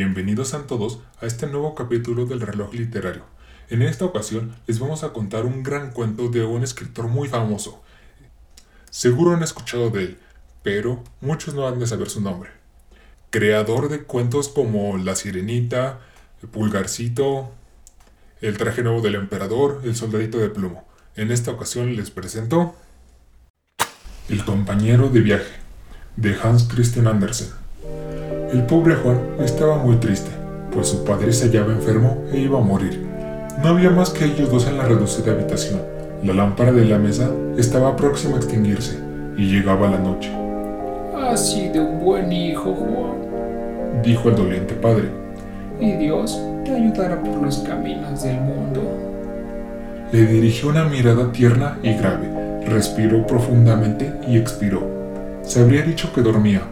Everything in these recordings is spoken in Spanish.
Bienvenidos a todos a este nuevo capítulo del reloj literario. En esta ocasión les vamos a contar un gran cuento de un escritor muy famoso. Seguro han escuchado de él, pero muchos no han de saber su nombre. Creador de cuentos como La Sirenita, El Pulgarcito, El traje nuevo del emperador, El soldadito de plomo. En esta ocasión les presento El compañero de viaje, de Hans Christian Andersen. El pobre Juan estaba muy triste, pues su padre se hallaba enfermo e iba a morir. No había más que ellos dos en la reducida habitación. La lámpara de la mesa estaba próxima a extinguirse y llegaba la noche. Has sido un buen hijo, Juan, Dijo el doliente padre. y Dios te ayudará por los caminos del mundo. Le dirigió una mirada tierna y grave. Respiró profundamente y expiró. Se habría dicho que dormía.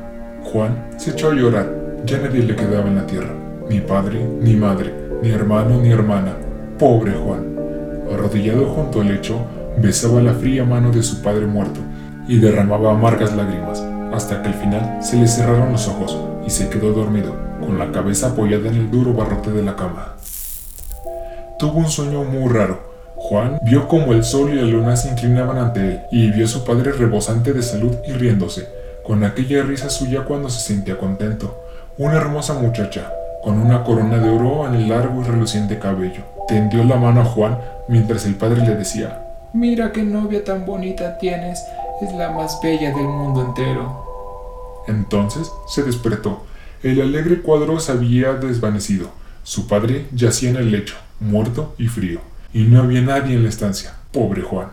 Juan se echó a llorar. Ya nadie le quedaba en la tierra. Ni padre, ni madre, ni hermano, ni hermana. Pobre Juan. Arrodillado junto al lecho, besaba la fría mano de su padre muerto y derramaba amargas lágrimas, hasta que al final se le cerraron los ojos y se quedó dormido, con la cabeza apoyada en el duro barrote de la cama. Tuvo un sueño muy raro. Juan vio como el sol y la luna se inclinaban ante él y vio a su padre rebosante de salud y riéndose, con aquella risa suya cuando se sentía contento. Una hermosa muchacha, con una corona de oro en el largo y reluciente cabello, tendió la mano a Juan mientras el padre le decía, Mira qué novia tan bonita tienes, es la más bella del mundo entero. Entonces se despertó. El alegre cuadro se había desvanecido. Su padre yacía en el lecho, muerto y frío, y no había nadie en la estancia. Pobre Juan.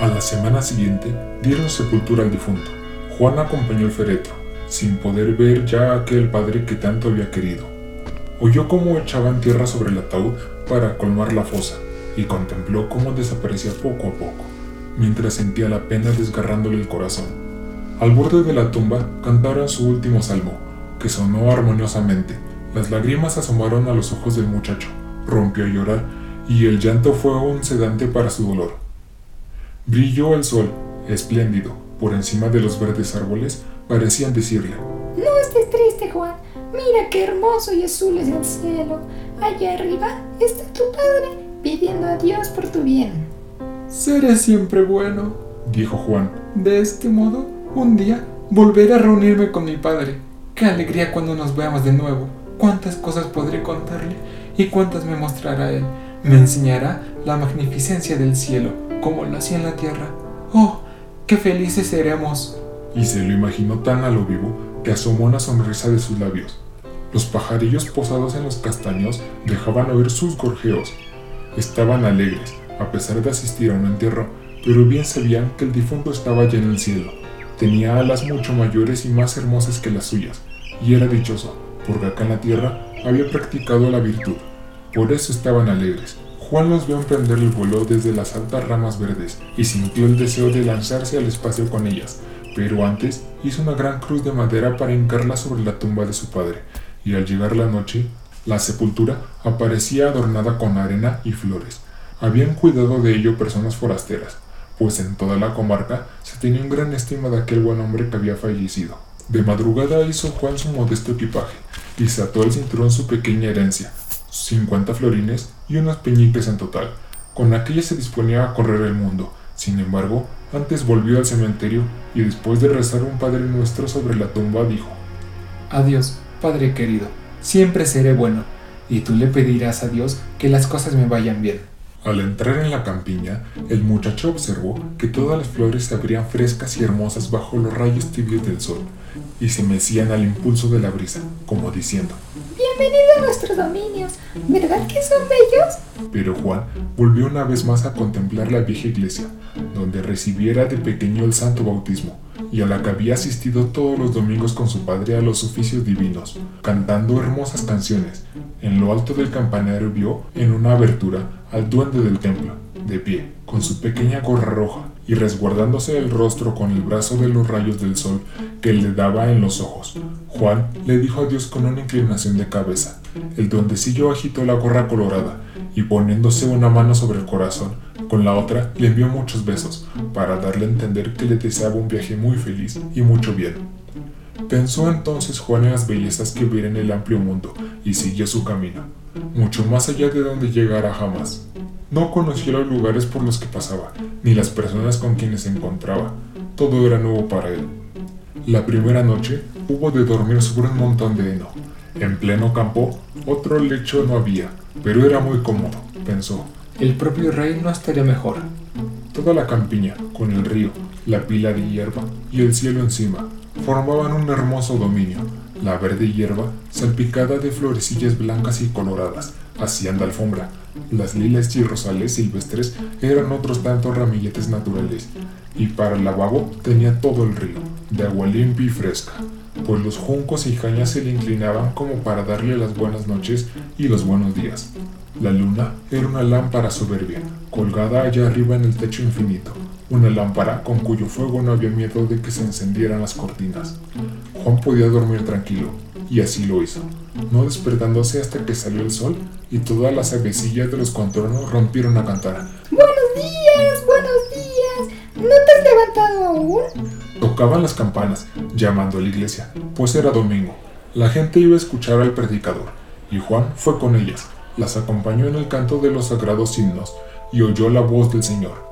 A la semana siguiente dieron sepultura al difunto. Juan acompañó el féretro, sin poder ver ya a aquel padre que tanto había querido. Oyó cómo echaban tierra sobre el ataúd para colmar la fosa, y contempló cómo desaparecía poco a poco, mientras sentía la pena desgarrándole el corazón. Al borde de la tumba cantaron su último salmo, que sonó armoniosamente. Las lágrimas asomaron a los ojos del muchacho, rompió a llorar, y el llanto fue un sedante para su dolor. Brilló el sol, espléndido, por encima de los verdes árboles, parecían decirle, No estés triste, Juan. Mira qué hermoso y azul es el cielo. Allá arriba está tu padre pidiendo a Dios por tu bien. Seré siempre bueno. dijo Juan. De este modo, un día volveré a reunirme con mi padre. Qué alegría cuando nos veamos de nuevo. Cuántas cosas podré contarle y cuántas me mostrará él. Me enseñará la magnificencia del cielo, como lo hacía en la tierra. Oh, qué felices seremos. y se lo imaginó tan a lo vivo que asomó una sonrisa de sus labios. Los pajarillos posados en los castaños dejaban oír sus gorjeos. Estaban alegres, a pesar de asistir a un entierro, pero bien sabían que el difunto estaba ya en el cielo. Tenía alas mucho mayores y más hermosas que las suyas, y era dichoso, porque acá en la tierra había practicado la virtud. Por eso estaban alegres. Juan los vio emprender el vuelo desde las altas ramas verdes y sintió el deseo de lanzarse al espacio con ellas, pero antes hizo una gran cruz de madera para hincarla sobre la tumba de su padre, y al llegar la noche, la sepultura aparecía adornada con arena y flores. Habían cuidado de ello personas forasteras, pues en toda la comarca se tenía un gran estima de aquel buen hombre que había fallecido. De madrugada hizo Juan su modesto equipaje, y se ató al cinturón su pequeña herencia, 50 florines y unos peñiques en total. Con aquella se disponía a correr el mundo. Sin embargo, antes volvió al cementerio y después de rezar un Padre Nuestro sobre la tumba dijo, Adiós, Padre querido. Siempre seré bueno, y tú le pedirás a Dios que las cosas me vayan bien. Al entrar en la campiña, el muchacho observó que todas las flores se abrían frescas y hermosas bajo los rayos tibios del sol, y se mecían al impulso de la brisa, como diciendo, Bienvenido a nuestros dominios. ¿Verdad que son bellos? Pero Juan volvió una vez más a contemplar la vieja iglesia, donde recibiera de pequeño el santo bautismo, y a la que había asistido todos los domingos con su padre a los oficios divinos, cantando hermosas canciones. En lo alto del campanario vio, en una abertura, al duende del templo, de pie, con su pequeña gorra roja, y resguardándose el rostro con el brazo de los rayos del sol que le daba en los ojos. Juan le dijo adiós con una inclinación de cabeza. El duendecillo agitó la gorra colorada y poniéndose una mano sobre el corazón, con la otra le envió muchos besos para darle a entender que le deseaba un viaje muy feliz y mucho bien. Pensó entonces Juan en las bellezas que viera en el amplio mundo y siguió su camino, mucho más allá de donde llegara jamás. No conocía los lugares por los que pasaba, ni las personas con quienes se encontraba. Todo era nuevo para él. La primera noche hubo de dormir sobre un montón de heno. En pleno campo, otro lecho no había, pero era muy cómodo, pensó. El propio rey no estaría mejor. Toda la campiña, con el río, la pila de hierba y el cielo encima, formaban un hermoso dominio. La verde hierba, salpicada de florecillas blancas y coloradas, hacían de alfombra. Las lilas y rosales silvestres eran otros tantos ramilletes naturales, y para el lavabo tenía todo el río, de agua limpia y fresca, pues los juncos y cañas se le inclinaban como para darle las buenas noches y los buenos días. La luna era una lámpara soberbia, colgada allá arriba en el techo infinito, una lámpara con cuyo fuego no había miedo de que se encendieran las cortinas. Juan podía dormir tranquilo, y así lo hizo, no despertándose hasta que salió el sol y todas las avecillas de los contornos rompieron a cantar. ¡Buenos días! ¡Buenos días! ¿No te has levantado aún? Tocaban las campanas, llamando a la iglesia, pues era domingo. La gente iba a escuchar al predicador, y Juan fue con ellas, las acompañó en el canto de los sagrados himnos, y oyó la voz del Señor.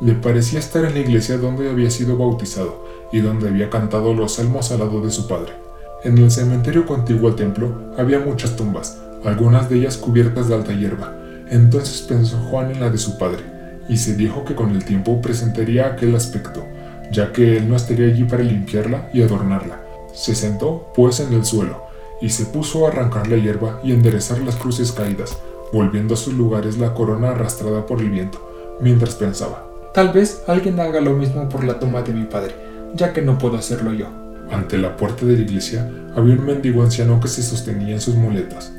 Le parecía estar en la iglesia donde había sido bautizado y donde había cantado los salmos al lado de su padre. En el cementerio contiguo al templo había muchas tumbas, algunas de ellas cubiertas de alta hierba. Entonces pensó Juan en la de su padre, y se dijo que con el tiempo presentaría aquel aspecto, ya que él no estaría allí para limpiarla y adornarla. Se sentó, pues, en el suelo, y se puso a arrancar la hierba y enderezar las cruces caídas, volviendo a sus lugares la corona arrastrada por el viento, mientras pensaba. Tal vez alguien haga lo mismo por la tumba de mi padre, ya que no puedo hacerlo yo. Ante la puerta de la iglesia había un mendigo anciano que se sostenía en sus muletas.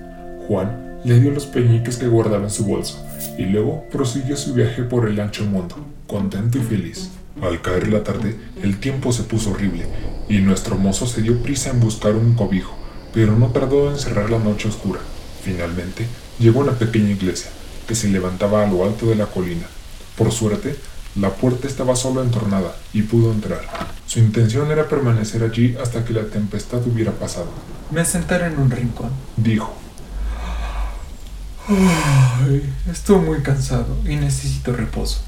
Juan le dio los peñiques que guardaba en su bolso y luego prosiguió su viaje por el ancho mundo, contento y feliz. Al caer la tarde, el tiempo se puso horrible y nuestro mozo se dio prisa en buscar un cobijo, pero no tardó en cerrar la noche oscura. Finalmente, llegó a una pequeña iglesia que se levantaba a lo alto de la colina. Por suerte, la puerta estaba solo entornada y pudo entrar. Su intención era permanecer allí hasta que la tempestad hubiera pasado. Me sentaré en un rincón. Dijo. Ay, estoy muy cansado y necesito reposo.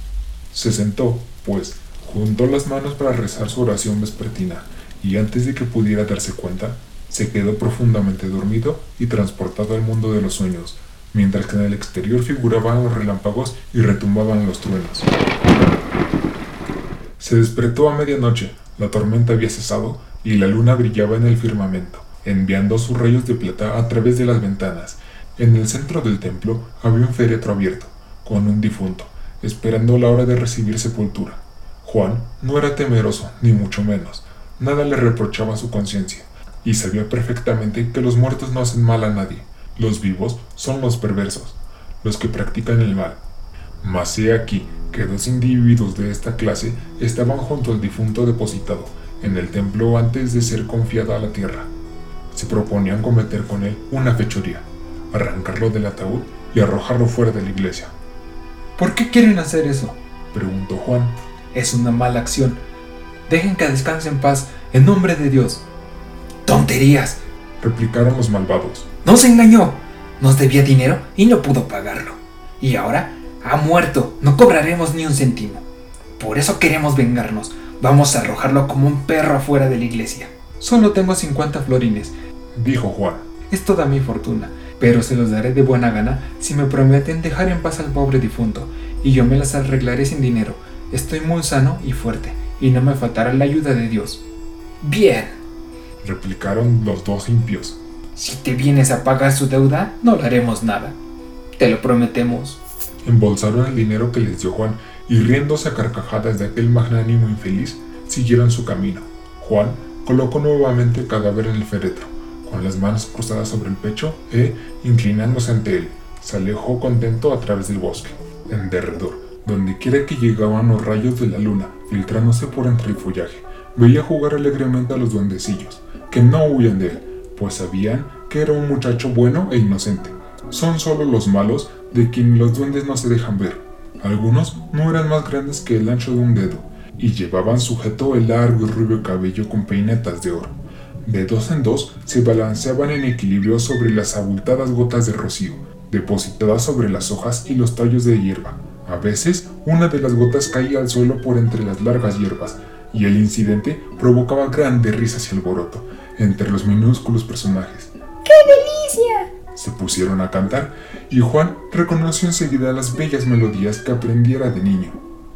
Se sentó, pues, juntó las manos para rezar su oración vespertina y antes de que pudiera darse cuenta, se quedó profundamente dormido y transportado al mundo de los sueños, mientras que en el exterior figuraban los relámpagos y retumbaban los truenos. Se despertó a medianoche, la tormenta había cesado y la luna brillaba en el firmamento, enviando sus rayos de plata a través de las ventanas. En el centro del templo había un féretro abierto, con un difunto, esperando la hora de recibir sepultura. Juan no era temeroso, ni mucho menos. Nada le reprochaba su conciencia, y sabía perfectamente que los muertos no hacen mal a nadie. Los vivos son los perversos, los que practican el mal. Mas he aquí que dos individuos de esta clase estaban junto al difunto depositado en el templo antes de ser confiado a la tierra. Se proponían cometer con él una fechoría, arrancarlo del ataúd y arrojarlo fuera de la iglesia. ¿Por qué quieren hacer eso? Preguntó Juan. Es una mala acción. Dejen que descanse en paz, en nombre de Dios. ¡Tonterías! replicaron los malvados. Nos engañó. Nos debía dinero y no pudo pagarlo. Y ahora ha muerto. No cobraremos ni un céntimo. Por eso queremos vengarnos. Vamos a arrojarlo como un perro afuera de la iglesia. Solo tengo 50 florines. Dijo Juan. Es toda mi fortuna, pero se los daré de buena gana si me prometen dejar en paz al pobre difunto, y yo me las arreglaré sin dinero. Estoy muy sano y fuerte, y no me faltará la ayuda de Dios. Bien. Replicaron los dos impios. Si te vienes a pagar su deuda, no le haremos nada. Te lo prometemos. Embolsaron el dinero que les dio Juan y riéndose a carcajadas de aquel magnánimo infeliz, siguieron su camino. Juan colocó nuevamente el cadáver en el féretro, con las manos cruzadas sobre el pecho e, inclinándose ante él, se alejó contento a través del bosque. En derredor, donde quiera que llegaban los rayos de la luna, filtrándose por entre el follaje, veía jugar alegremente a los duendecillos, que no huían de él, pues sabían que era un muchacho bueno e inocente. Son solo los malos de quien los duendes no se dejan ver. Algunos no eran más grandes que el ancho de un dedo, y llevaban sujeto el largo y rubio cabello con peinetas de oro. De dos en dos se balanceaban en equilibrio sobre las abultadas gotas de rocío, depositadas sobre las hojas y los tallos de hierba. A veces, una de las gotas caía al suelo por entre las largas hierbas, y el incidente provocaba grandes risas y alboroto entre los minúsculos personajes. ¡Qué delicia! Se pusieron a cantar, y Juan reconoció enseguida las bellas melodías que aprendiera de niño.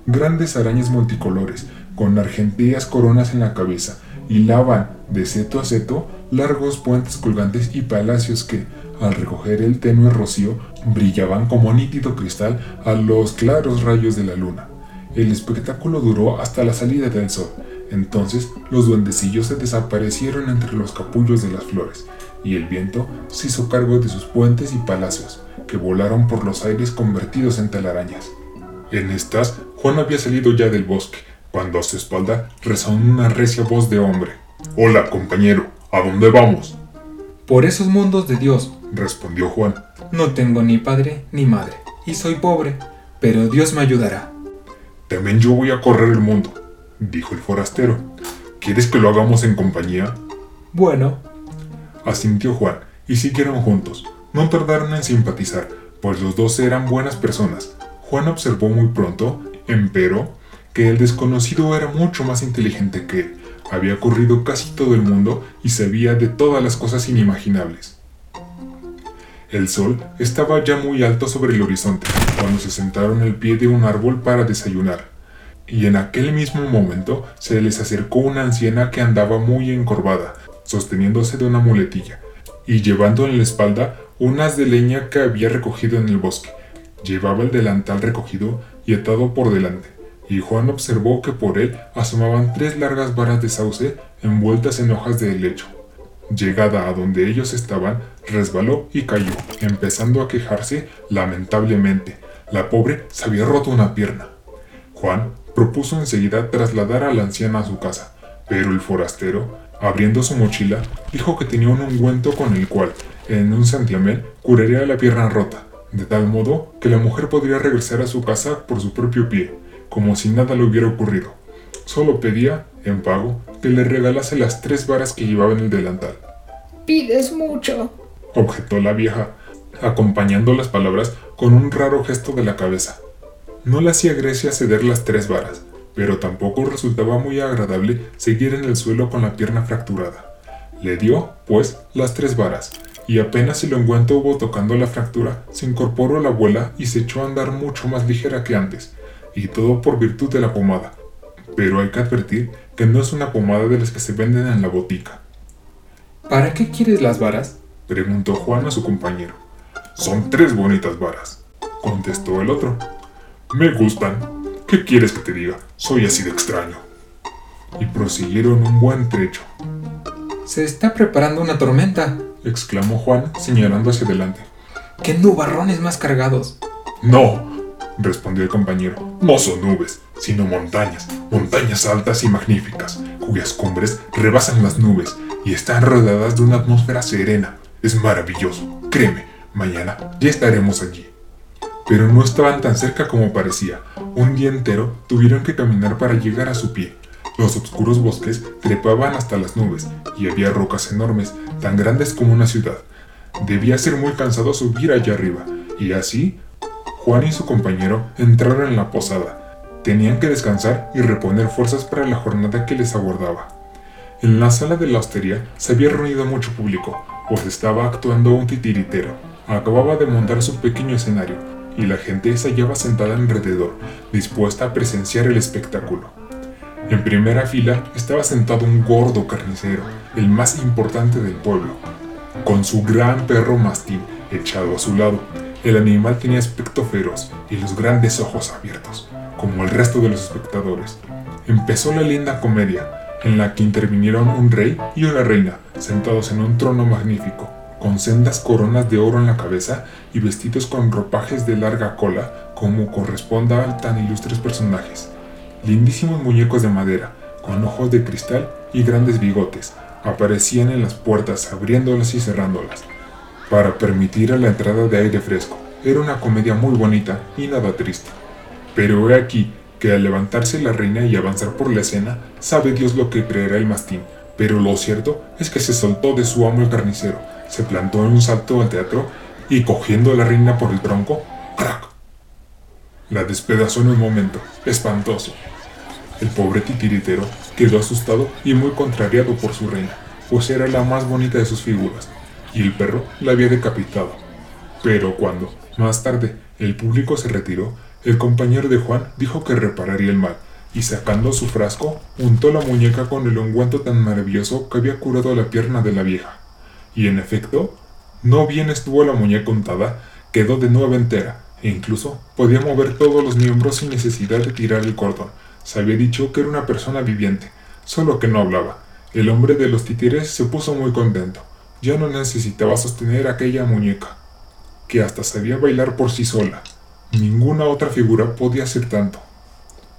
Grandes arañas multicolores, con argenteas coronas en la cabeza, hilaban de seto a seto largos puentes colgantes y palacios que, al recoger el tenue rocío, brillaban como nítido cristal a los claros rayos de la luna. El espectáculo duró hasta la salida del sol. Entonces los duendecillos se desaparecieron entre los capullos de las flores, y el viento se hizo cargo de sus puentes y palacios, que volaron por los aires convertidos en telarañas. En estas, Juan había salido ya del bosque, cuando a su espalda resonó una recia voz de hombre. Hola, compañero, ¿a dónde vamos? Por esos mundos de Dios, respondió Juan. No tengo ni padre ni madre, y soy pobre, pero Dios me ayudará. También yo voy a correr el mundo, dijo el forastero. ¿Quieres que lo hagamos en compañía? Bueno, asintió Juan, y siguieron juntos. No tardaron en simpatizar, pues los dos eran buenas personas. Juan observó muy pronto, empero, que el desconocido era mucho más inteligente que él. Había corrido casi todo el mundo y sabía de todas las cosas inimaginables. El sol estaba ya muy alto sobre el horizonte cuando se sentaron al pie de un árbol para desayunar. Y en aquel mismo momento se les acercó una anciana que andaba muy encorvada, sosteniéndose de una muletilla, y llevando en la espalda unas de leña que había recogido en el bosque. Llevaba el delantal recogido y atado por delante, y Juan observó que por él asomaban tres largas varas de sauce envueltas en hojas de helecho. Llegada a donde ellos estaban, resbaló y cayó, empezando a quejarse lamentablemente. La pobre se había roto una pierna. Juan propuso enseguida trasladar a la anciana a su casa, pero el forastero, abriendo su mochila, dijo que tenía un ungüento con el cual, en un santiamén, curaría la pierna rota, de tal modo que la mujer podría regresar a su casa por su propio pie, como si nada le hubiera ocurrido. Solo pedía, en pago, que le regalase las tres varas que llevaba en el delantal. Pides mucho, objetó la vieja, acompañando las palabras con un raro gesto de la cabeza. No le hacía Grecia ceder las tres varas, pero tampoco resultaba muy agradable seguir en el suelo con la pierna fracturada. Le dio, pues, las tres varas, y apenas el ungüento hubo tocando la fractura, se incorporó la abuela y se echó a andar mucho más ligera que antes, y todo por virtud de la pomada, pero hay que advertir que no es una pomada de las que se venden en la botica. ¿Para qué quieres las varas? preguntó Juan a su compañero. Son tres bonitas varas, contestó el otro. Me gustan. ¿Qué quieres que te diga? Soy así de extraño. Y prosiguieron un buen trecho. Se está preparando una tormenta, exclamó Juan, señalando hacia adelante. ¡Qué nubarrones más cargados! No, respondió el compañero. No son nubes, sino montañas, montañas altas y magníficas, cuyas cumbres rebasan las nubes y están rodeadas de una atmósfera serena. Es maravilloso, créeme, mañana ya estaremos allí. Pero no estaban tan cerca como parecía. Un día entero tuvieron que caminar para llegar a su pie. Los oscuros bosques trepaban hasta las nubes y había rocas enormes, tan grandes como una ciudad. Debía ser muy cansado subir allá arriba, y así Juan y su compañero entraron en la posada. Tenían que descansar y reponer fuerzas para la jornada que les aguardaba. En la sala de la hostería se había reunido mucho público, pues estaba actuando un titiritero. Acababa de montar su pequeño escenario, y la gente se hallaba sentada alrededor, dispuesta a presenciar el espectáculo. En primera fila estaba sentado un gordo carnicero, el más importante del pueblo, con su gran perro mastín echado a su lado, el animal tenía aspecto feroz y los grandes ojos abiertos, como el resto de los espectadores. Empezó la linda comedia, en la que intervinieron un rey y una reina, sentados en un trono magnífico, con sendas coronas de oro en la cabeza y vestidos con ropajes de larga cola, como corresponda a tan ilustres personajes. Lindísimos muñecos de madera, con ojos de cristal y grandes bigotes, aparecían en las puertas abriéndolas y cerrándolas, para permitir a la entrada de aire fresco. Era una comedia muy bonita y nada triste. Pero he aquí que al levantarse la reina y avanzar por la escena, sabe Dios lo que creerá el mastín, pero lo cierto es que se soltó de su amo el carnicero, se plantó en un salto al teatro y cogiendo a la reina por el tronco, ¡crack! La despedazó en un momento, espantoso. El pobre titiritero quedó asustado y muy contrariado por su reina, pues era la más bonita de sus figuras, y el perro la había decapitado. Pero cuando, más tarde, el público se retiró, el compañero de Juan dijo que repararía el mal, y sacando su frasco, untó la muñeca con el ungüento tan maravilloso que había curado la pierna de la vieja. Y en efecto, no bien estuvo la muñeca untada, quedó de nuevo entera, e incluso podía mover todos los miembros sin necesidad de tirar el cordón. Se había dicho que era una persona viviente, solo que no hablaba. El hombre de los títeres se puso muy contento. Ya no necesitaba sostener aquella muñeca, que hasta sabía bailar por sí sola. Ninguna otra figura podía hacer tanto.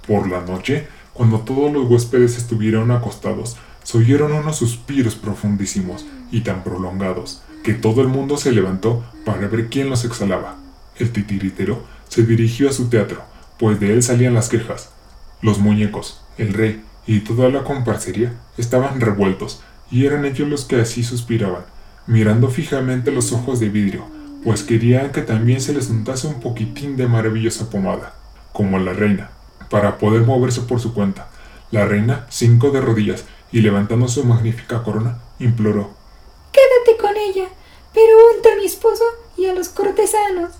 Por la noche, cuando todos los huéspedes estuvieron acostados, se oyeron unos suspiros profundísimos y tan prolongados que todo el mundo se levantó para ver quién los exhalaba. El titiritero se dirigió a su teatro, pues de él salían las quejas. Los muñecos, el rey y toda la comparsería estaban revueltos, y eran ellos los que así suspiraban, mirando fijamente los ojos de vidrio, pues querían que también se les untase un poquitín de maravillosa pomada, como la reina, para poder moverse por su cuenta. La reina, cinco de rodillas y levantando su magnífica corona, imploró: Quédate con ella, pero unta a mi esposo y a los cortesanos.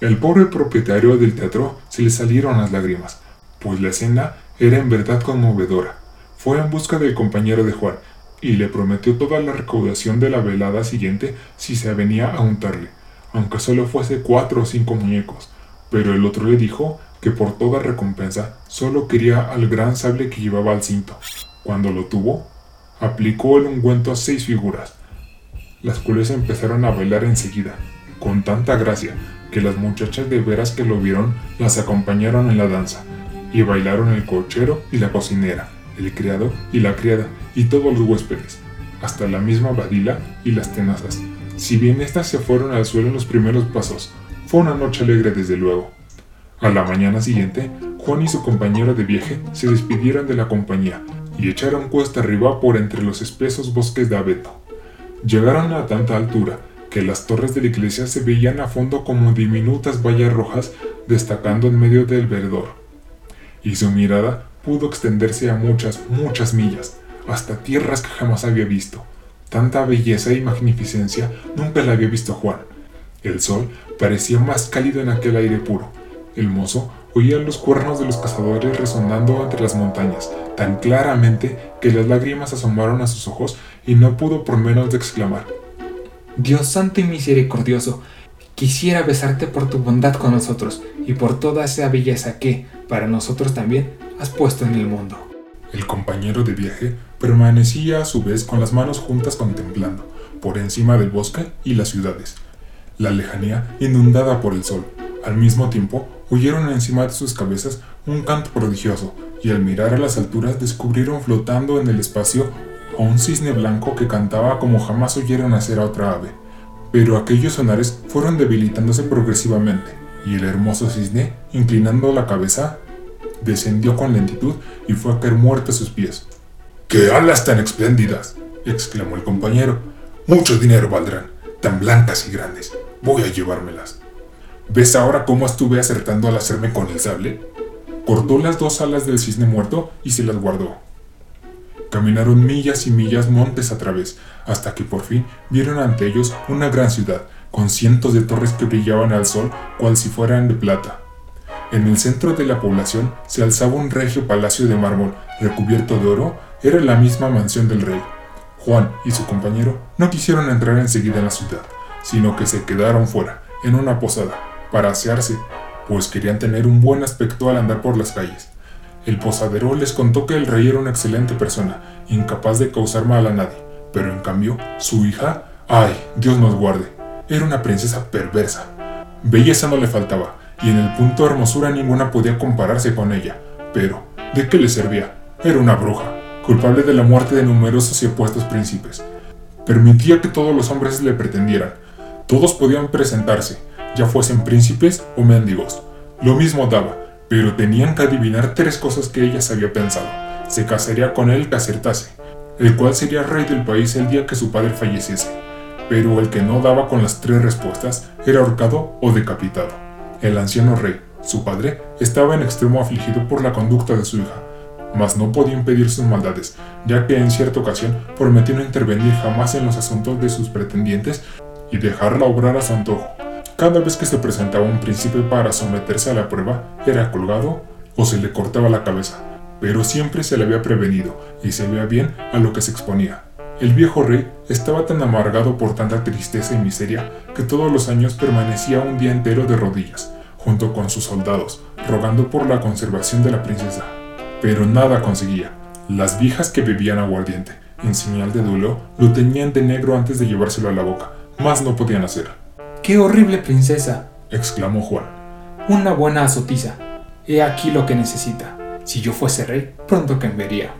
El pobre propietario del teatro se le salieron las lágrimas, pues la escena era en verdad conmovedora. Fue en busca del compañero de Juan y le prometió toda la recaudación de la velada siguiente si se avenía a untarle, aunque solo fuese cuatro o cinco muñecos. Pero el otro le dijo que por toda recompensa solo quería al gran sable que llevaba al cinto. Cuando lo tuvo, aplicó el ungüento a seis figuras, las cuales empezaron a bailar enseguida, con tanta gracia que las muchachas de veras que lo vieron las acompañaron en la danza, y bailaron el cochero y la cocinera, el criado y la criada, y todos los huéspedes, hasta la misma Badila y las tenazas. Si bien éstas se fueron al suelo en los primeros pasos, fue una noche alegre desde luego. A la mañana siguiente, Juan y su compañero de viaje se despidieron de la compañía y echaron cuesta arriba por entre los espesos bosques de abeto. Llegaron a tanta altura que las torres de la iglesia se veían a fondo como diminutas vallas rojas destacando en medio del verdor, y su mirada pudo extenderse a muchas, muchas millas, hasta tierras que jamás había visto. Tanta belleza y magnificencia nunca la había visto Juan. El sol parecía más cálido en aquel aire puro. El mozo oía los cuernos de los cazadores resonando entre las montañas, tan claramente que las lágrimas asomaron a sus ojos y no pudo por menos de exclamar. Dios santo y misericordioso, quisiera besarte por tu bondad con nosotros y por toda esa belleza que, para nosotros también, has puesto en el mundo. El compañero de viaje permanecía a su vez con las manos juntas contemplando, por encima del bosque y las ciudades, la lejanía inundada por el sol. Al mismo tiempo, oyeron encima de sus cabezas un canto prodigioso, y al mirar a las alturas descubrieron flotando en el espacio a un cisne blanco que cantaba como jamás oyeron hacer a otra ave. Pero aquellos sonares fueron debilitándose progresivamente, y el hermoso cisne, inclinando la cabeza, descendió con lentitud y fue a caer muerto a sus pies. ¡Qué alas tan espléndidas! exclamó el compañero. Mucho dinero valdrán, tan blancas y grandes. Voy a llevármelas. ¿Ves ahora cómo estuve acertando al hacerme con el sable? Cortó las dos alas del cisne muerto y se las guardó. Caminaron millas y millas montes a través, hasta que por fin vieron ante ellos una gran ciudad, con cientos de torres que brillaban al sol cual si fueran de plata. En el centro de la población se alzaba un regio palacio de mármol recubierto de oro, era la misma mansión del rey. Juan y su compañero no quisieron entrar enseguida en la ciudad, sino que se quedaron fuera, en una posada, para asearse, pues querían tener un buen aspecto al andar por las calles. El posadero les contó que el rey era una excelente persona, incapaz de causar mal a nadie, pero en cambio, su hija, ay, Dios nos guarde, era una princesa perversa. Belleza no le faltaba, y en el punto de hermosura ninguna podía compararse con ella. Pero, ¿de qué le servía? Era una bruja, culpable de la muerte de numerosos y opuestos príncipes. Permitía que todos los hombres le pretendieran. Todos podían presentarse, ya fuesen príncipes o mendigos. Lo mismo daba, pero tenían que adivinar tres cosas que ella se había pensado. Se casaría con él que acertase. el cual sería rey del país el día que su padre falleciese, pero el que no daba con las tres respuestas era ahorcado o decapitado. El anciano rey, su padre, estaba en extremo afligido por la conducta de su hija, mas no podía impedir sus maldades, ya que en cierta ocasión prometió no intervenir jamás en los asuntos de sus pretendientes y dejarla obrar a su antojo. Cada vez que se presentaba un príncipe para someterse a la prueba, era colgado o se le cortaba la cabeza, pero siempre se le había prevenido y se veía bien a lo que se exponía. El viejo rey estaba tan amargado por tanta tristeza y miseria que todos los años permanecía un día entero de rodillas, junto con sus soldados, rogando por la conservación de la princesa. Pero nada conseguía. Las viejas que bebían aguardiente, en señal de duelo, lo teñían de negro antes de llevárselo a la boca, más no podían hacer. ¡Qué horrible princesa! exclamó Juan. Una buena azotiza. He aquí lo que necesita. Si yo fuese rey, pronto cambiaría.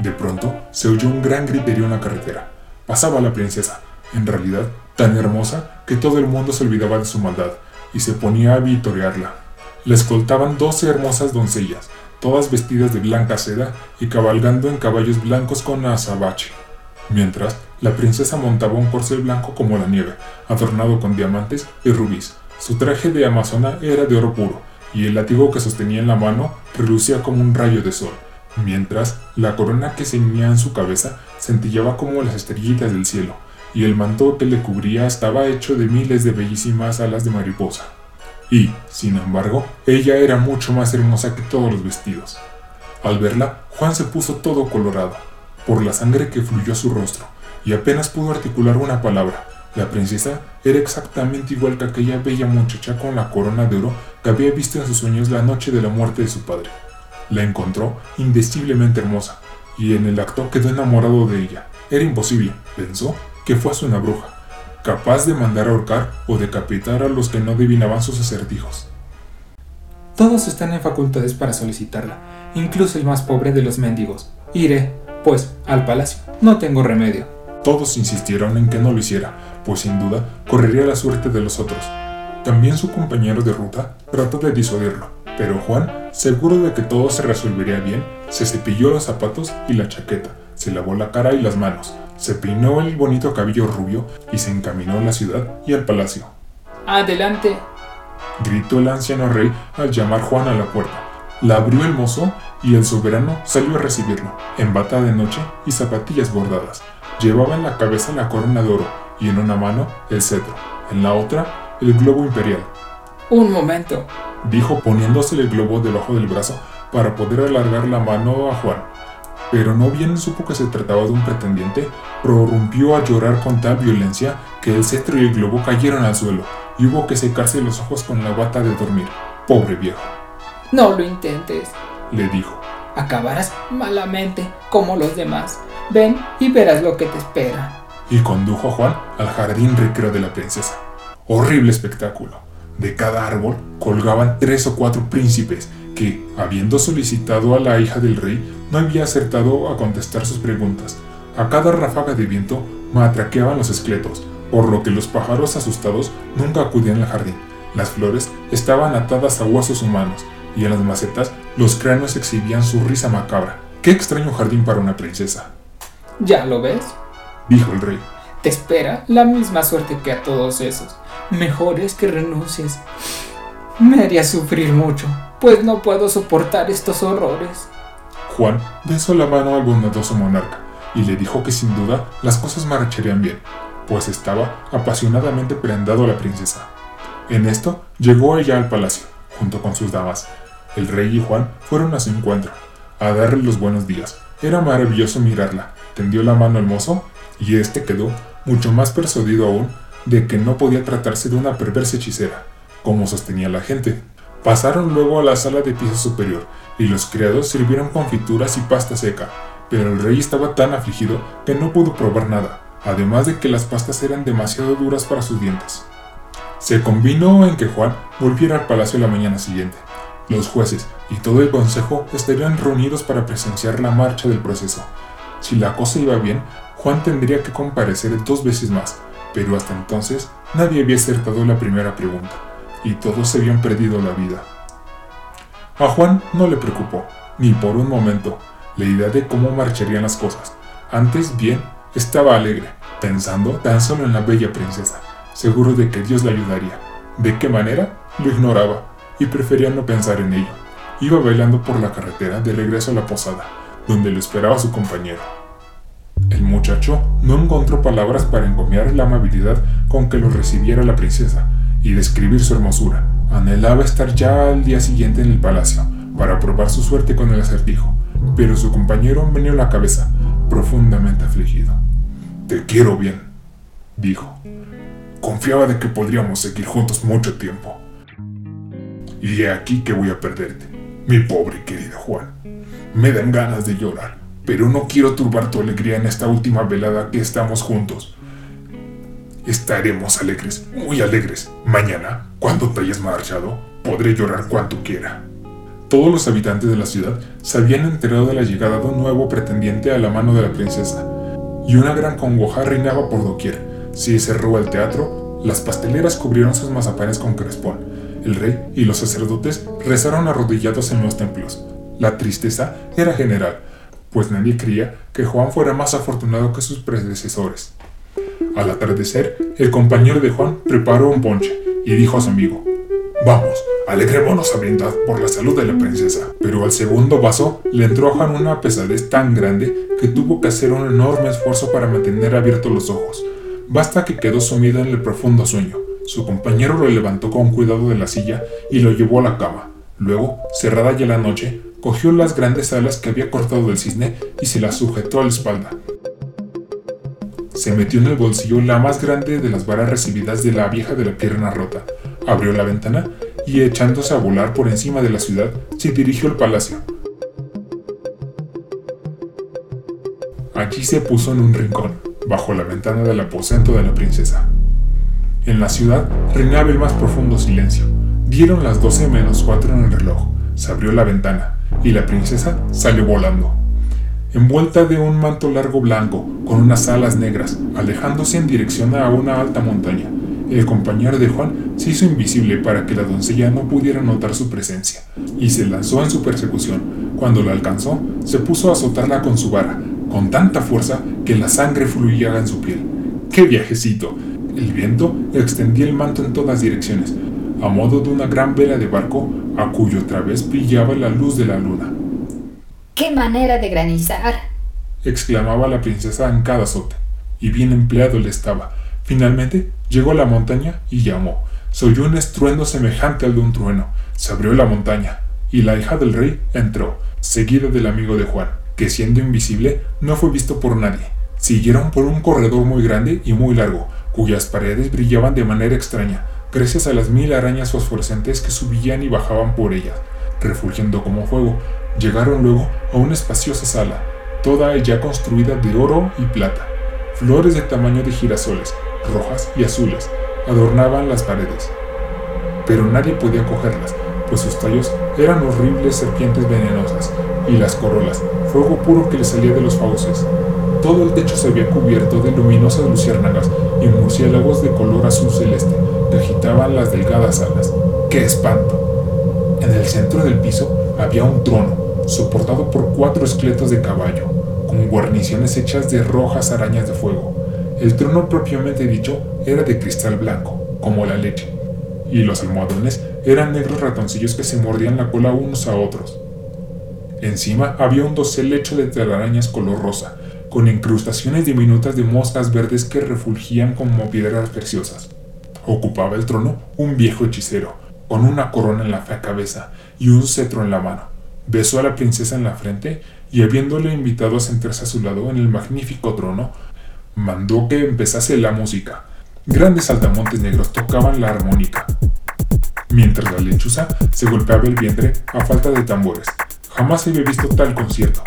De pronto se oyó un gran griterío en la carretera. Pasaba la princesa, en realidad tan hermosa que todo el mundo se olvidaba de su maldad y se ponía a vitorearla. La escoltaban doce hermosas doncellas, todas vestidas de blanca seda y cabalgando en caballos blancos con azabache. Mientras, la princesa montaba un corcel blanco como la nieve, adornado con diamantes y rubíes. Su traje de amazona era de oro puro, y el látigo que sostenía en la mano relucía como un rayo de sol mientras la corona que ceñía en su cabeza centellaba como las estrellitas del cielo, y el manto que le cubría estaba hecho de miles de bellísimas alas de mariposa. Y, sin embargo, ella era mucho más hermosa que todos los vestidos. Al verla, Juan se puso todo colorado, por la sangre que fluyó a su rostro, y apenas pudo articular una palabra. La princesa era exactamente igual que aquella bella muchacha con la corona de oro que había visto en sus sueños la noche de la muerte de su padre. La encontró indeciblemente hermosa, y en el acto quedó enamorado de ella. Era imposible, pensó, que fuese una bruja, capaz de mandar a ahorcar o decapitar a los que no adivinaban sus acertijos. Todos están en facultades para solicitarla, incluso el más pobre de los mendigos. Iré, pues, al palacio. No tengo remedio. Todos insistieron en que no lo hiciera, pues sin duda correría la suerte de los otros. También su compañero de ruta trató de disuadirlo, pero Juan, seguro de que todo se resolvería bien, se cepilló los zapatos y la chaqueta, se lavó la cara y las manos, se peinó el bonito cabello rubio y se encaminó a la ciudad y al palacio. Adelante, gritó el anciano rey al llamar Juan a la puerta. La abrió el mozo y el soberano salió a recibirlo, en bata de noche y zapatillas bordadas. Llevaba en la cabeza la corona de oro y en una mano el cetro, en la otra el globo imperial. un momento. dijo poniéndose el globo debajo del brazo para poder alargar la mano a Juan. Pero no bien supo que se trataba de un pretendiente, prorrumpió a llorar con tal violencia que el cetro y el globo cayeron al suelo y hubo que secarse los ojos con la bata de dormir. Pobre viejo, No lo intentes. Le dijo. Acabarás malamente como los demás. Ven y verás lo que te espera. y condujo a Juan al jardín recreo de la princesa. Horrible espectáculo. De cada árbol colgaban tres o cuatro príncipes que, habiendo solicitado a la hija del rey, no había acertado a contestar sus preguntas. A cada ráfaga de viento matraqueaban los esqueletos, por lo que los pájaros asustados nunca acudían al jardín. Las flores estaban atadas a huesos humanos, y en las macetas los cráneos exhibían su risa macabra. ¡Qué extraño jardín para una princesa! ¿Ya lo ves? dijo el rey. Te espera la misma suerte que a todos esos. Mejor es que renuncies. Me haría sufrir mucho, pues no puedo soportar estos horrores. Juan besó la mano al bondadoso monarca y le dijo que sin duda las cosas marcharían bien, pues estaba apasionadamente prendado a la princesa. En esto llegó ella al palacio, junto con sus damas. El rey y Juan fueron a su encuentro, a darle los buenos días. Era maravilloso mirarla. Tendió la mano al mozo y éste quedó mucho más persuadido aún de que no podía tratarse de una perversa hechicera, como sostenía la gente. Pasaron luego a la sala de piso superior y los criados sirvieron confituras y pasta seca, pero el rey estaba tan afligido que no pudo probar nada, además de que las pastas eran demasiado duras para sus dientes. Se convino en que Juan volviera al palacio la mañana siguiente. Los jueces y todo el consejo estarían reunidos para presenciar la marcha del proceso. Si la cosa iba bien, Juan tendría que comparecer dos veces más, pero hasta entonces nadie había acertado la primera pregunta, y todos se habían perdido la vida. A Juan no le preocupó, ni por un momento, la idea de cómo marcharían las cosas, Antes bien, estaba alegre, pensando tan solo en la bella princesa, seguro de que Dios la ayudaría. ¿De qué manera? Lo ignoraba y prefería no pensar en ello. Iba bailando por la carretera de regreso a la posada, donde lo esperaba su compañero. El muchacho no encontró palabras para encomiar la amabilidad con que lo recibiera la princesa y describir su hermosura. Anhelaba estar ya al día siguiente en el palacio para probar su suerte con el acertijo, pero su compañero meneó la cabeza, profundamente afligido. Te quiero bien, dijo. Confiaba de que podríamos seguir juntos mucho tiempo. Y he aquí que voy a perderte, mi pobre querido Juan. Me dan ganas de llorar, pero no quiero turbar tu alegría en esta última velada que estamos juntos. Estaremos alegres, muy alegres. Mañana, cuando te hayas marchado, podré llorar cuanto quiera. Todos los habitantes de la ciudad se habían enterado de la llegada de un nuevo pretendiente a la mano de la princesa, y una gran congoja reinaba por doquier. Se cerró el teatro, las pasteleras cubrieron sus mazapanes con crespón, el rey y los sacerdotes rezaron arrodillados en los templos. La tristeza era general, pues nadie creía que Juan fuera más afortunado que sus predecesores. Al atardecer, el compañero de Juan preparó un ponche y dijo a su amigo, Vamos, alegrémonos a brindar por la salud de la princesa. Pero al segundo vaso le entró a Juan una pesadez tan grande que tuvo que hacer un enorme esfuerzo para mantener abiertos los ojos. Basta que quedó sumido en el profundo sueño. Su compañero lo levantó con cuidado de la silla y lo llevó a la cama. Luego, cerrada ya la noche, cogió las grandes alas que había cortado del cisne y se las sujetó a la espalda. Se metió en el bolsillo la más grande de las varas recibidas de la vieja de la pierna rota, abrió la ventana y echándose a volar por encima de la ciudad, se dirigió al palacio. Allí se puso en un rincón, bajo la ventana del aposento de la princesa. En la ciudad reinaba el más profundo silencio. Dieron las doce menos cuatro en el reloj, se abrió la ventana y la princesa salió volando envuelta de un manto largo blanco, con unas alas negras, alejándose en dirección a una alta montaña. El compañero de Juan se hizo invisible para que la doncella no pudiera notar su presencia, y se lanzó en su persecución. Cuando la alcanzó, se puso a azotarla con su vara, con tanta fuerza que la sangre fluía en su piel. ¡Qué viajecito! El viento extendía el manto en todas direcciones, a modo de una gran vela de barco a cuyo través brillaba la luz de la luna. ¡Qué manera de granizar! exclamaba la princesa en cada azote, y bien empleado le estaba. Finalmente llegó a la montaña y llamó. Se oyó un estruendo semejante al de un trueno. Se abrió la montaña, y la hija del rey entró, seguida del amigo de Juan, que siendo invisible no fue visto por nadie. Siguieron por un corredor muy grande y muy largo, cuyas paredes brillaban de manera extraña, gracias a las mil arañas fosforescentes que subían y bajaban por ellas, refulgiendo como fuego, Llegaron luego a una espaciosa sala, toda ella construida de oro y plata. Flores de tamaño de girasoles, rojas y azules, adornaban las paredes. Pero nadie podía cogerlas, pues sus tallos eran horribles serpientes venenosas, y las corolas, fuego puro que le salía de los fauces. Todo el techo se había cubierto de luminosas luciérnagas y murciélagos de color azul celeste que agitaban las delgadas alas. ¡Qué espanto! En el centro del piso había un trono, soportado por cuatro esqueletos de caballo, con guarniciones hechas de rojas arañas de fuego. El trono propiamente dicho era de cristal blanco, como la leche, y los almohadones eran negros ratoncillos que se mordían la cola unos a otros. Encima había un dosel hecho de telarañas color rosa, con incrustaciones diminutas de moscas verdes que refulgían como piedras preciosas. Ocupaba el trono un viejo hechicero, con una corona en la fea cabeza y un cetro en la mano besó a la princesa en la frente y habiéndole invitado a sentarse a su lado en el magnífico trono, mandó que empezase la música. Grandes altamontes negros tocaban la armónica, mientras la lechuza se golpeaba el vientre a falta de tambores. Jamás había visto tal concierto.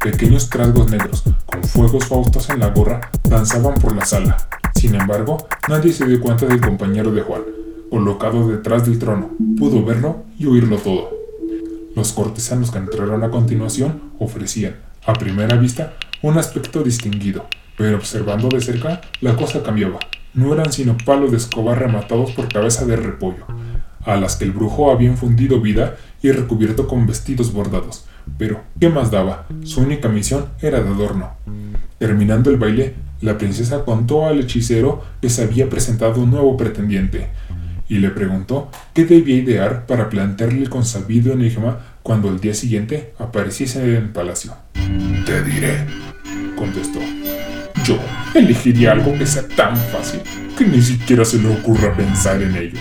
Pequeños trasgos negros, con fuegos faustos en la gorra, danzaban por la sala. Sin embargo, nadie se dio cuenta del compañero de Juan, colocado detrás del trono. Pudo verlo y oírlo todo. Los cortesanos que entraron a continuación ofrecían, a primera vista, un aspecto distinguido, pero observando de cerca, la cosa cambiaba. No eran sino palos de escoba rematados por cabeza de repollo, a las que el brujo había infundido vida y recubierto con vestidos bordados. Pero, ¿qué más daba? Su única misión era de adorno. Terminando el baile, la princesa contó al hechicero que se había presentado un nuevo pretendiente y le preguntó qué debía idear para plantearle el consabido enigma cuando el día siguiente apareciese en el palacio. Te diré, contestó. Yo elegiría algo que sea tan fácil que ni siquiera se le ocurra pensar en ello.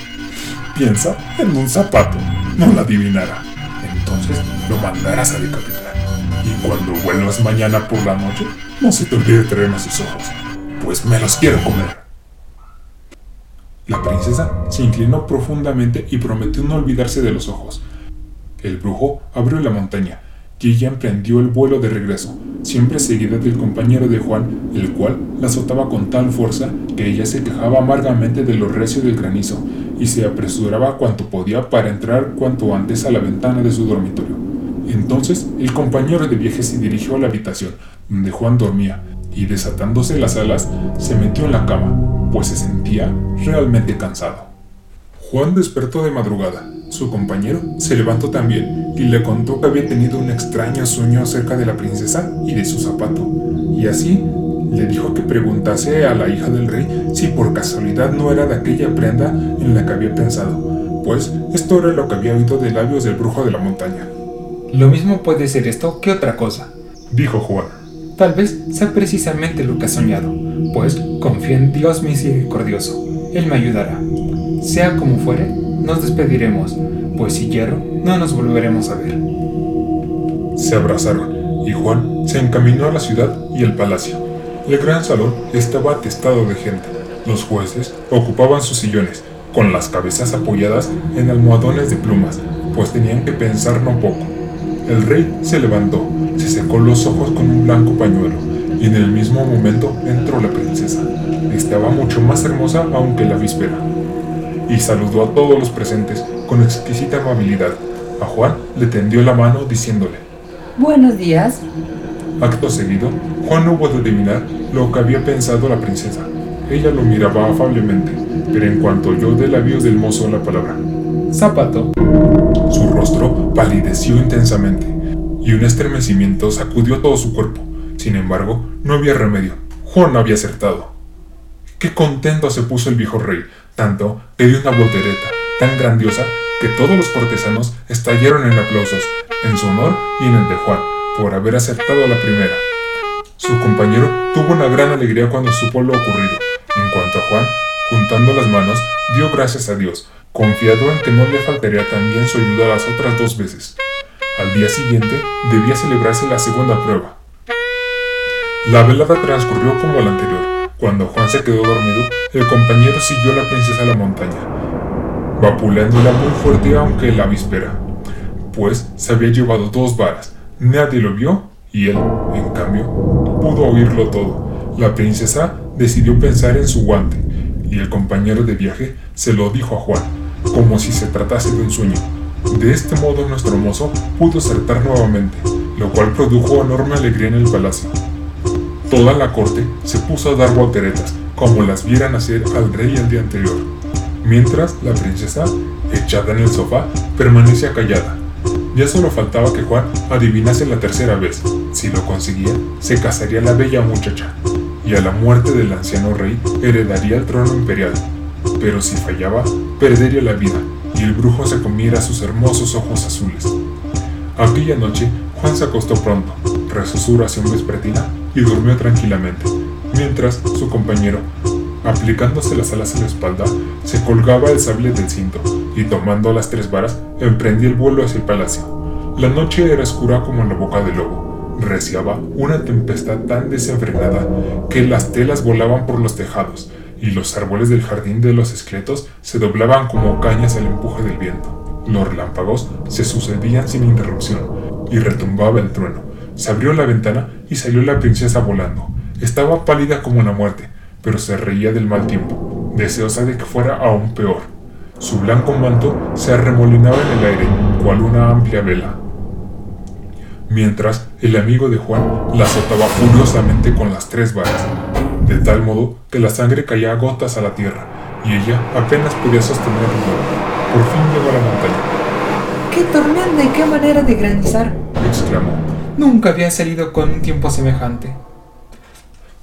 Piensa en un zapato, no la adivinará. Entonces lo mandarás a decapitar. Y cuando vuelvas mañana por la noche, no se te olvide traerme sus ojos, pues me los quiero comer. La princesa se inclinó profundamente y prometió no olvidarse de los ojos. El brujo abrió la montaña y ella emprendió el vuelo de regreso, siempre seguida del compañero de Juan, el cual la azotaba con tal fuerza que ella se quejaba amargamente de lo recio del granizo y se apresuraba cuanto podía para entrar cuanto antes a la ventana de su dormitorio. Entonces el compañero de viaje se dirigió a la habitación donde Juan dormía y desatándose las alas se metió en la cama, pues se sentía realmente cansado. Juan despertó de madrugada. Su compañero se levantó también y le contó que había tenido un extraño sueño acerca de la princesa y de su zapato. Y así le dijo que preguntase a la hija del rey si por casualidad no era de aquella prenda en la que había pensado, pues esto era lo que había oído de labios del brujo de la montaña. Lo mismo puede ser esto que otra cosa, dijo Juan. Tal vez sea precisamente lo que ha soñado, pues confío en Dios misericordioso. Él me ayudará. Sea como fuere, nos despediremos, pues si hierro, no nos volveremos a ver. Se abrazaron y Juan se encaminó a la ciudad y el palacio. El gran salón estaba atestado de gente. Los jueces ocupaban sus sillones, con las cabezas apoyadas en almohadones de plumas, pues tenían que pensar no poco. El rey se levantó, se secó los ojos con un blanco pañuelo, y en el mismo momento entró la princesa. Estaba mucho más hermosa aunque la víspera y saludó a todos los presentes con exquisita amabilidad. A Juan le tendió la mano diciéndole, Buenos días. Acto seguido, Juan no pudo adivinar lo que había pensado la princesa. Ella lo miraba afablemente, pero en cuanto oyó de labios del mozo la palabra zapato, su rostro palideció intensamente y un estremecimiento sacudió todo su cuerpo. Sin embargo, no había remedio. Juan había acertado. Qué contento se puso el viejo rey tanto que dio una voltereta tan grandiosa que todos los cortesanos estallaron en aplausos en su honor y en el de Juan por haber acertado a la primera. Su compañero tuvo una gran alegría cuando supo lo ocurrido. En cuanto a Juan, juntando las manos, dio gracias a Dios, confiado en que no le faltaría también su ayuda las otras dos veces. Al día siguiente debía celebrarse la segunda prueba. La velada transcurrió como la anterior. Cuando Juan se quedó dormido, el compañero siguió a la princesa a la montaña, vapuleándola muy fuerte aunque la víspera, pues se había llevado dos varas. Nadie lo vio y él, en cambio, pudo oírlo todo. La princesa decidió pensar en su guante y el compañero de viaje se lo dijo a Juan, como si se tratase de un sueño. De este modo nuestro mozo pudo acertar nuevamente, lo cual produjo enorme alegría en el palacio. Toda la corte se puso a dar volteretas, como las vieran hacer al rey el día anterior, mientras la princesa, echada en el sofá, permanecía callada. Ya solo faltaba que Juan adivinase la tercera vez. Si lo conseguía, se casaría la bella muchacha, y a la muerte del anciano rey heredaría el trono imperial. Pero si fallaba, perdería la vida, y el brujo se comiera sus hermosos ojos azules. Aquella noche, Juan se acostó pronto, rezó su oración vespertina y durmió tranquilamente, mientras su compañero, aplicándose las alas en la espalda, se colgaba el sable del cinto y tomando las tres varas, emprendía el vuelo hacia el palacio. La noche era oscura como la boca del lobo. Reciaba una tempestad tan desenfrenada que las telas volaban por los tejados y los árboles del jardín de los esqueletos se doblaban como cañas al empuje del viento. Los relámpagos se sucedían sin interrupción y retumbaba el trueno. Se abrió la ventana y salió la princesa volando. Estaba pálida como la muerte, pero se reía del mal tiempo, deseosa de que fuera aún peor. Su blanco manto se arremolinaba en el aire, cual una amplia vela. Mientras, el amigo de Juan la azotaba furiosamente con las tres varas, de tal modo que la sangre caía a gotas a la tierra, y ella apenas podía sostener el Por fin llegó a la montaña. ¡Qué tormenta y qué manera de granizar! exclamó. Nunca había salido con un tiempo semejante.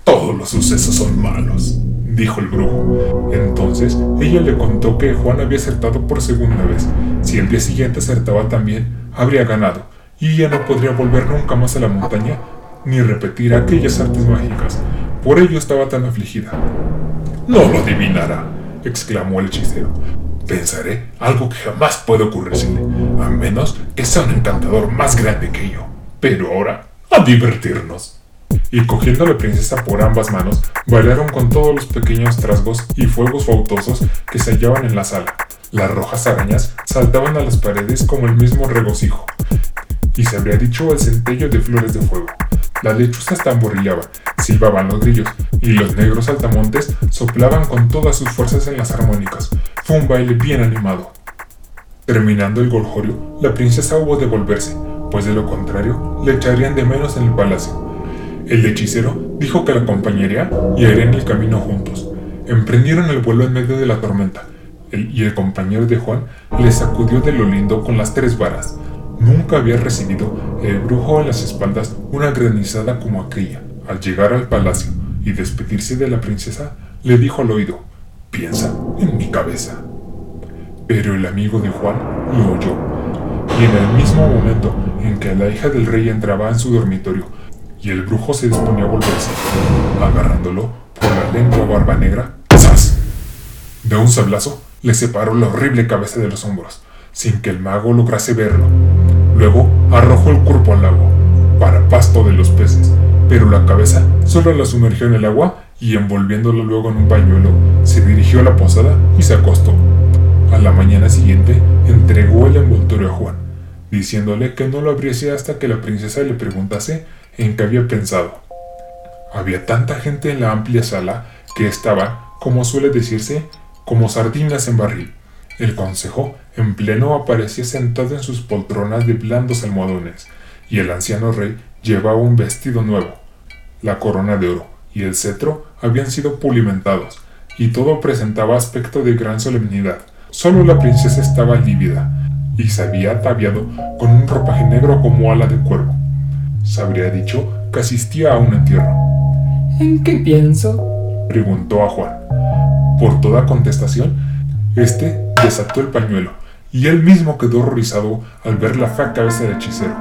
Todos los sucesos son malos, dijo el brujo. Entonces ella le contó que Juan había acertado por segunda vez. Si el día siguiente acertaba también, habría ganado, y ella no podría volver nunca más a la montaña ni repetir aquellas artes mágicas. Por ello estaba tan afligida. No lo adivinará, exclamó el hechicero. Pensaré algo que jamás puede ocurrírsele, a menos que sea un encantador más grande que yo. Pero ahora, a divertirnos. Y cogiendo a la princesa por ambas manos, bailaron con todos los pequeños trasgos y fuegos fautosos que se hallaban en la sala. Las rojas arañas saltaban a las paredes como el mismo regocijo, y se habría dicho el centello de flores de fuego. Las lechuzas tamborillaban, silbaban los grillos, y los negros saltamontes soplaban con todas sus fuerzas en las armónicas. Fue un baile bien animado. Terminando el goljorio, la princesa hubo de volverse, pues de lo contrario le echarían de menos en el palacio. El hechicero dijo que la acompañaría y harían el camino juntos. Emprendieron el vuelo en medio de la tormenta, y el compañero de Juan le sacudió de lo lindo con las tres varas. Nunca había recibido el brujo a las espaldas una granizada como aquella. Al llegar al palacio y despedirse de la princesa, le dijo al oído, piensa en mi cabeza. Pero el amigo de Juan lo oyó, y en el mismo momento en que la hija del rey entraba en su dormitorio, y el brujo se disponía a volverse, agarrándolo por la lengua barba negra, ¡zas! De un sablazo le separó la horrible cabeza de los hombros, sin que el mago lograse verlo. Luego arrojó el cuerpo al lago, para pasto de los peces, pero la cabeza solo la sumergió en el agua y envolviéndolo luego en un pañuelo, se dirigió a la posada y se acostó. A la mañana siguiente entregó el envoltorio a Juan, diciéndole que no lo abriese hasta que la princesa le preguntase en qué había pensado. Había tanta gente en la amplia sala que estaban, como suele decirse, como sardinas en barril. El consejo, en pleno, aparecía sentado en sus poltronas de blandos almohadones, y el anciano rey llevaba un vestido nuevo. La corona de oro y el cetro habían sido pulimentados, y todo presentaba aspecto de gran solemnidad. Solo la princesa estaba lívida, y se había ataviado con un ropaje negro como ala de cuervo. Se habría dicho que asistía a un entierro. ¿En qué pienso? preguntó a Juan. Por toda contestación, este desató el pañuelo, y él mismo quedó horrorizado al ver la fea cabeza del hechicero.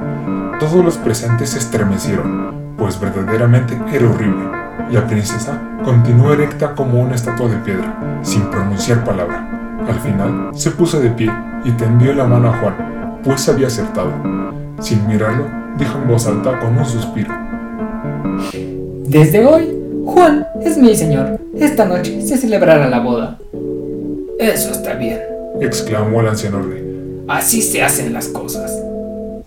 Todos los presentes se estremecieron, pues verdaderamente era horrible. La princesa continuó erecta como una estatua de piedra, sin pronunciar palabra. Al final se puso de pie y tendió la mano a Juan, pues había acertado. Sin mirarlo, dijo en voz alta con un suspiro. Desde hoy, Juan es mi señor. Esta noche se celebrará la boda. Eso está bien, exclamó el anciano rey. Así se hacen las cosas.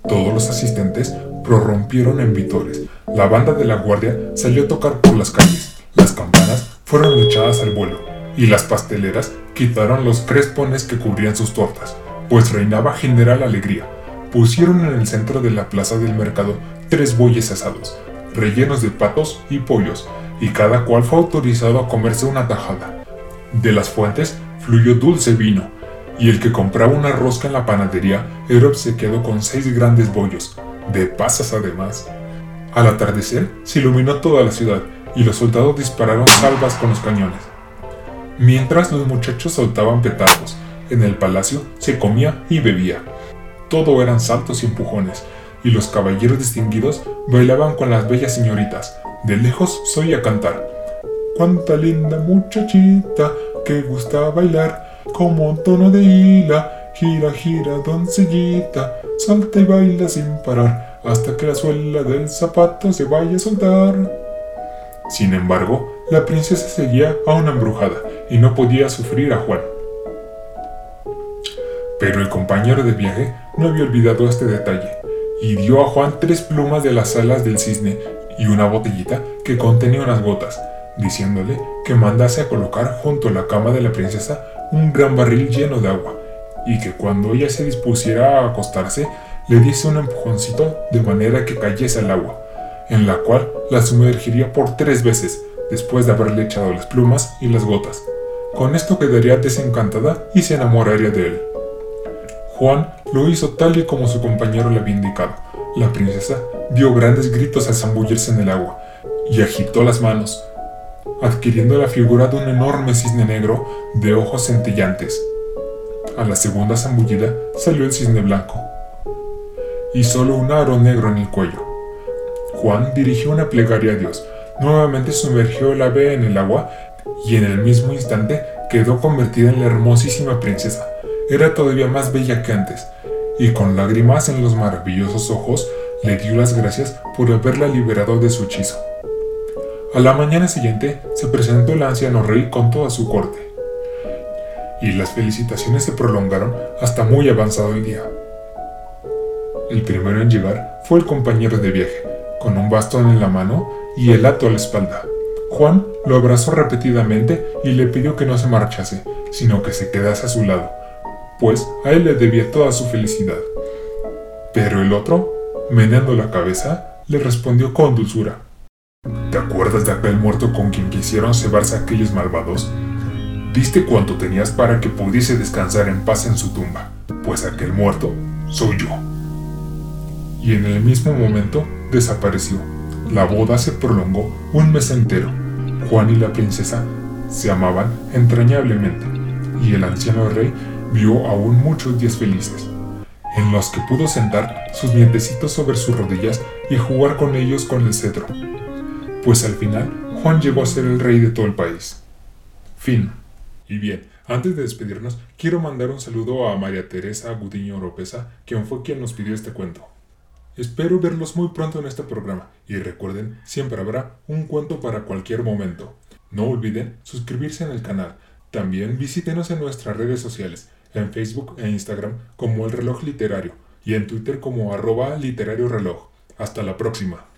Todos los asistentes prorrumpieron en vitores. La banda de la guardia salió a tocar por las calles. Las campanas fueron echadas al vuelo y las pasteleras quitaron los crespones que cubrían sus tortas, pues reinaba general alegría. Pusieron en el centro de la plaza del mercado tres bueyes asados, rellenos de patos y pollos, y cada cual fue autorizado a comerse una tajada. De las fuentes fluyó dulce vino, y el que compraba una rosca en la panadería era obsequiado con seis grandes bollos, de pasas además. Al atardecer se iluminó toda la ciudad, y los soldados dispararon salvas con los cañones. Mientras los muchachos soltaban petardos, en el palacio se comía y bebía. Todo eran saltos y empujones, y los caballeros distinguidos bailaban con las bellas señoritas. De lejos soy a cantar. Cuánta linda muchachita que gusta bailar como tono de hila. Gira, gira, doncellita, salta y baila sin parar hasta que la suela del zapato se vaya a soltar. Sin embargo, la princesa seguía a una embrujada y no podía sufrir a Juan. Pero el compañero de viaje no había olvidado este detalle y dio a Juan tres plumas de las alas del cisne y una botellita que contenía unas gotas, diciéndole que mandase a colocar junto a la cama de la princesa un gran barril lleno de agua, y que cuando ella se dispusiera a acostarse, le diese un empujoncito de manera que cayese el agua, en la cual la sumergiría por tres veces, después de haberle echado las plumas y las gotas. Con esto quedaría desencantada y se enamoraría de él. Juan lo hizo tal y como su compañero le había indicado. La princesa dio grandes gritos al zambullirse en el agua y agitó las manos, adquiriendo la figura de un enorme cisne negro de ojos centellantes. A la segunda zambullida salió el cisne blanco, y solo un aro negro en el cuello. Juan dirigió una plegaria a Dios, nuevamente sumergió el ave en el agua y en el mismo instante quedó convertida en la hermosísima princesa. Era todavía más bella que antes, y con lágrimas en los maravillosos ojos le dio las gracias por haberla liberado de su hechizo. A la mañana siguiente se presentó el anciano rey con toda su corte, y las felicitaciones se prolongaron hasta muy avanzado el día. El primero en llegar fue el compañero de viaje, con un bastón en la mano y el hato a la espalda. Juan lo abrazó repetidamente y le pidió que no se marchase, sino que se quedase a su lado, pues a él le debía toda su felicidad. Pero el otro, meneando la cabeza, le respondió con dulzura. ¿Te acuerdas de aquel muerto con quien quisieron cebarse aquellos malvados? Diste cuanto tenías para que pudiese descansar en paz en su tumba, pues aquel muerto soy yo. Y en el mismo momento desapareció. La boda se prolongó un mes entero. Juan y la princesa se amaban entrañablemente, y el anciano rey vio aún muchos días felices, en los que pudo sentar sus nietecitos sobre sus rodillas y jugar con ellos con el cetro pues al final Juan llegó a ser el rey de todo el país. Fin. Y bien, antes de despedirnos, quiero mandar un saludo a María Teresa Gudiño Oropesa, quien fue quien nos pidió este cuento. Espero verlos muy pronto en este programa y recuerden, siempre habrá un cuento para cualquier momento. No olviden suscribirse en el canal. También visítenos en nuestras redes sociales, en Facebook e Instagram como El Reloj Literario y en Twitter como arroba literario reloj. Hasta la próxima.